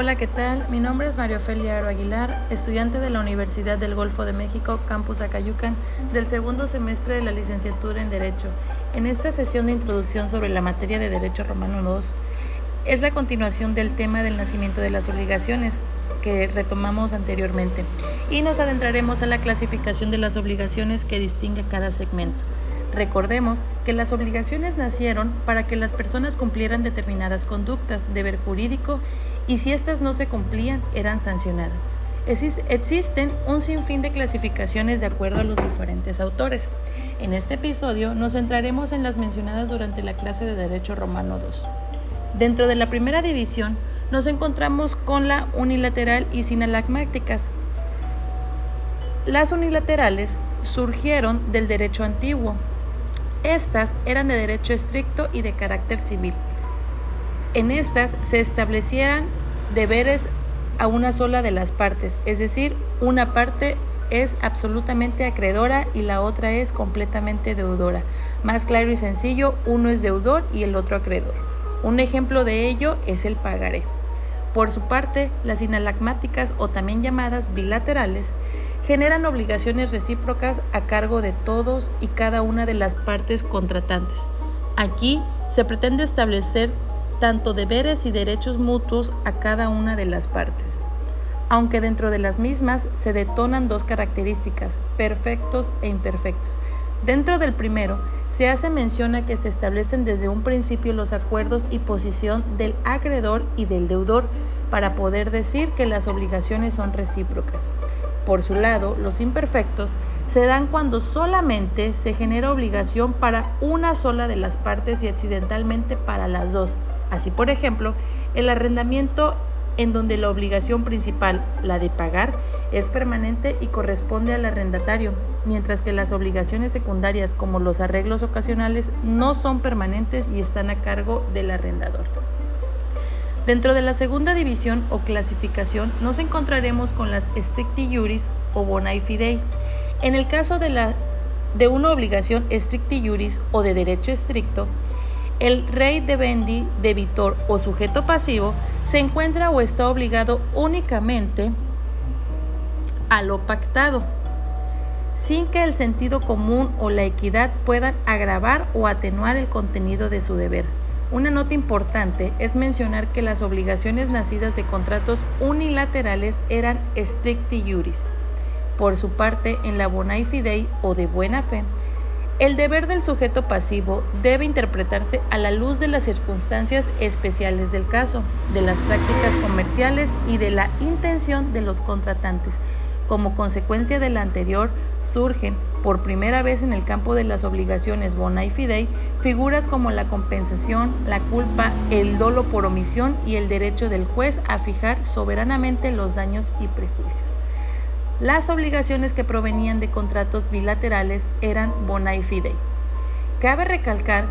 Hola, ¿qué tal? Mi nombre es Mario Ofelia Aro Aguilar, estudiante de la Universidad del Golfo de México, Campus Acayucan, del segundo semestre de la licenciatura en Derecho. En esta sesión de introducción sobre la materia de Derecho Romano II, es la continuación del tema del nacimiento de las obligaciones que retomamos anteriormente y nos adentraremos a la clasificación de las obligaciones que distingue cada segmento. Recordemos que las obligaciones nacieron para que las personas cumplieran determinadas conductas, deber jurídico, y si éstas no se cumplían, eran sancionadas. Existen un sinfín de clasificaciones de acuerdo a los diferentes autores. En este episodio nos centraremos en las mencionadas durante la clase de Derecho Romano II. Dentro de la primera división nos encontramos con la unilateral y sinalagmáticas. Las unilaterales surgieron del derecho antiguo, estas eran de derecho estricto y de carácter civil. En estas se establecieran deberes a una sola de las partes, es decir, una parte es absolutamente acreedora y la otra es completamente deudora. Más claro y sencillo, uno es deudor y el otro acreedor. Un ejemplo de ello es el pagaré. Por su parte, las inalagmáticas o también llamadas bilaterales generan obligaciones recíprocas a cargo de todos y cada una de las partes contratantes. Aquí se pretende establecer tanto deberes y derechos mutuos a cada una de las partes. Aunque dentro de las mismas se detonan dos características, perfectos e imperfectos. Dentro del primero, se hace mención a que se establecen desde un principio los acuerdos y posición del acreedor y del deudor para poder decir que las obligaciones son recíprocas. Por su lado, los imperfectos se dan cuando solamente se genera obligación para una sola de las partes y accidentalmente para las dos. Así, por ejemplo, el arrendamiento en donde la obligación principal, la de pagar, es permanente y corresponde al arrendatario, mientras que las obligaciones secundarias como los arreglos ocasionales no son permanentes y están a cargo del arrendador. Dentro de la segunda división o clasificación nos encontraremos con las stricti juris o bonae fidei. En el caso de, la, de una obligación stricti juris o de derecho estricto, el rey de bendi, debitor o sujeto pasivo se encuentra o está obligado únicamente a lo pactado, sin que el sentido común o la equidad puedan agravar o atenuar el contenido de su deber. Una nota importante es mencionar que las obligaciones nacidas de contratos unilaterales eran stricti juris. Por su parte, en la bonae fidei o de buena fe, el deber del sujeto pasivo debe interpretarse a la luz de las circunstancias especiales del caso, de las prácticas comerciales y de la intención de los contratantes. Como consecuencia de la anterior, surgen por primera vez en el campo de las obligaciones bona y fidei, figuras como la compensación, la culpa, el dolo por omisión y el derecho del juez a fijar soberanamente los daños y prejuicios. Las obligaciones que provenían de contratos bilaterales eran bona y fidei. Cabe recalcar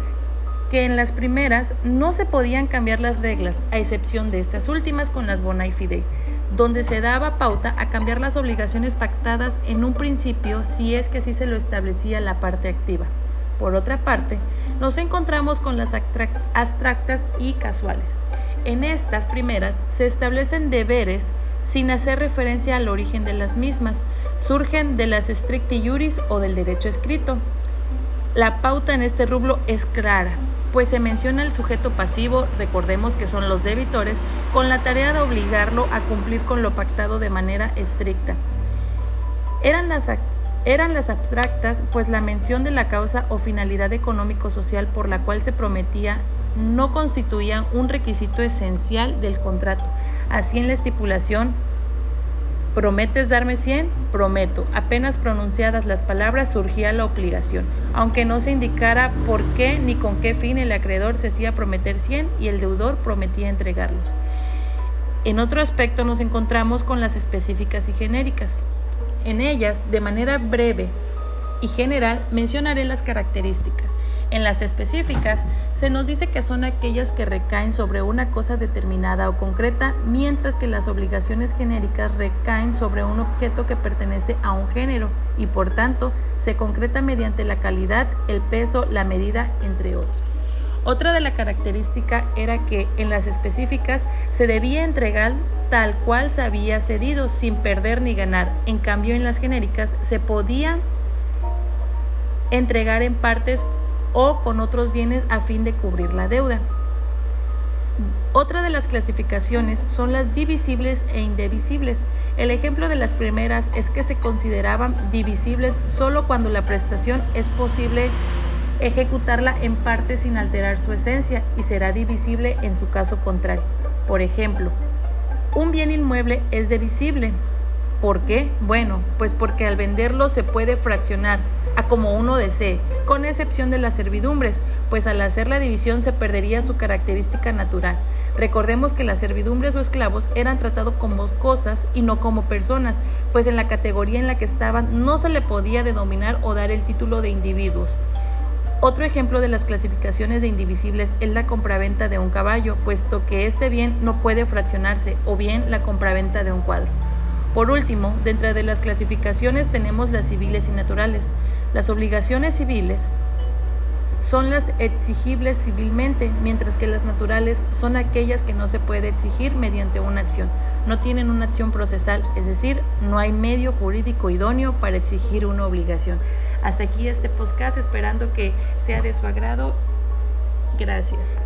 que en las primeras no se podían cambiar las reglas, a excepción de estas últimas con las bona y fidei donde se daba pauta a cambiar las obligaciones pactadas en un principio si es que así se lo establecía la parte activa. Por otra parte, nos encontramos con las abstractas y casuales. En estas primeras se establecen deberes sin hacer referencia al origen de las mismas. Surgen de las stricti juris o del derecho escrito. La pauta en este rublo es clara, pues se menciona el sujeto pasivo, recordemos que son los debitores, con la tarea de obligarlo a cumplir con lo pactado de manera estricta. Eran las, eran las abstractas, pues la mención de la causa o finalidad económico-social por la cual se prometía no constituía un requisito esencial del contrato. Así en la estipulación ¿Prometes darme 100? Prometo. Apenas pronunciadas las palabras surgía la obligación, aunque no se indicara por qué ni con qué fin el acreedor se hacía prometer 100 y el deudor prometía entregarlos. En otro aspecto nos encontramos con las específicas y genéricas. En ellas, de manera breve y general, mencionaré las características. En las específicas se nos dice que son aquellas que recaen sobre una cosa determinada o concreta, mientras que las obligaciones genéricas recaen sobre un objeto que pertenece a un género y por tanto se concreta mediante la calidad, el peso, la medida, entre otras. Otra de la característica era que en las específicas se debía entregar tal cual se había cedido sin perder ni ganar. En cambio en las genéricas se podían entregar en partes o con otros bienes a fin de cubrir la deuda. Otra de las clasificaciones son las divisibles e indivisibles. El ejemplo de las primeras es que se consideraban divisibles solo cuando la prestación es posible ejecutarla en parte sin alterar su esencia y será divisible en su caso contrario. Por ejemplo, un bien inmueble es divisible. ¿Por qué? Bueno, pues porque al venderlo se puede fraccionar a como uno desee, con excepción de las servidumbres, pues al hacer la división se perdería su característica natural. Recordemos que las servidumbres o esclavos eran tratados como cosas y no como personas, pues en la categoría en la que estaban no se le podía denominar o dar el título de individuos. Otro ejemplo de las clasificaciones de indivisibles es la compraventa de un caballo, puesto que este bien no puede fraccionarse, o bien la compraventa de un cuadro. Por último, dentro de las clasificaciones tenemos las civiles y naturales. Las obligaciones civiles son las exigibles civilmente, mientras que las naturales son aquellas que no se puede exigir mediante una acción. No tienen una acción procesal, es decir, no hay medio jurídico idóneo para exigir una obligación. Hasta aquí este podcast, esperando que sea de su agrado. Gracias.